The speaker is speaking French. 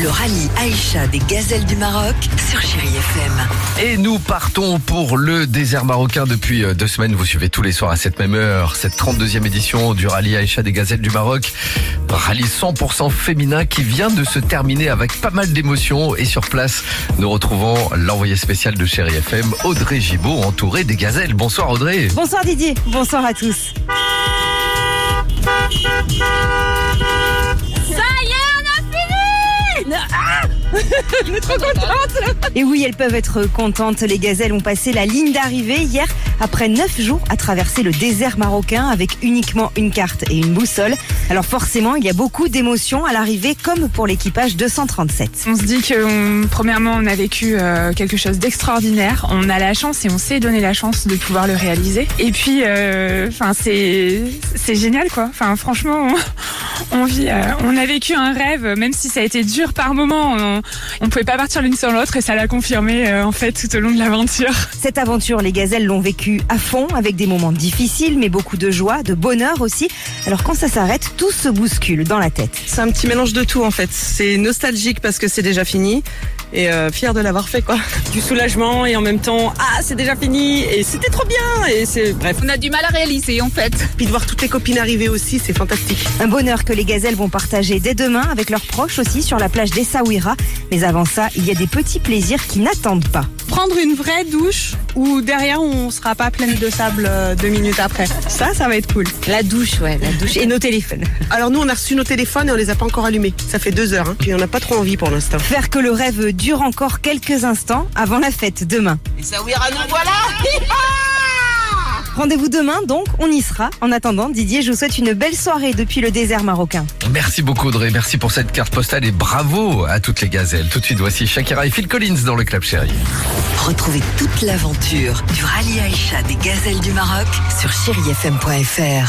Le rallye Aïcha des gazelles du Maroc sur Chéri FM. Et nous partons pour le désert marocain depuis euh, deux semaines. Vous suivez tous les soirs à cette même heure cette 32e édition du rallye Aïcha des gazelles du Maroc. Rallye 100% féminin qui vient de se terminer avec pas mal d'émotions. Et sur place, nous retrouvons l'envoyé spécial de Chéri FM, Audrey Gibaud, entourée des gazelles. Bonsoir Audrey. Bonsoir Didier, bonsoir à tous. Et oui, elles peuvent être contentes. Les gazelles ont passé la ligne d'arrivée hier après neuf jours à traverser le désert marocain avec uniquement une carte et une boussole. Alors forcément, il y a beaucoup d'émotions à l'arrivée comme pour l'équipage 237. On se dit que on- premièrement on a vécu euh, quelque chose d'extraordinaire. On a la chance et on sait donner la chance de pouvoir le réaliser. Et puis, euh, enfin c'est c'est génial quoi. Enfin franchement, on, on vit, euh, on a vécu un rêve, même si ça a été dur par moments. On, on pouvait pas partir l'une sur l'autre et ça l'a confirmé euh, en fait tout au long de l'aventure. Cette aventure, les gazelles l'ont vécue à fond avec des moments difficiles mais beaucoup de joie, de bonheur aussi. Alors quand ça s'arrête, tout se bouscule dans la tête. C'est un petit mélange de tout en fait. C'est nostalgique parce que c'est déjà fini et euh, fier de l'avoir fait quoi. Du soulagement et en même temps ah c'est déjà fini et c'était trop bien et c'est bref. On a du mal à réaliser en fait. Puis de voir toutes les copines arriver aussi c'est fantastique. Un bonheur que les gazelles vont partager dès demain avec leurs proches aussi sur la plage d'Essaouira. Mais avant ça, il y a des petits plaisirs qui n'attendent pas. prendre une vraie douche où derrière on sera pas pleine de sable euh, deux minutes après. Ça, ça va être cool. La douche, ouais, la douche et nos téléphones. Alors nous on a reçu nos téléphones et on les a pas encore allumés. Ça fait deux heures hein. puis on n'a pas trop envie pour l'instant. Faire que le rêve dure encore quelques instants avant la fête demain. Rendez-vous demain donc, on y sera. En attendant, Didier, je vous souhaite une belle soirée depuis le désert marocain. Merci beaucoup Audrey. Merci pour cette carte postale et bravo à toutes les gazelles. Tout de suite, voici Shakira et Phil Collins dans le Club Chéri. Retrouvez toute l'aventure du rallye Aïcha des gazelles du Maroc sur chérifm.fr.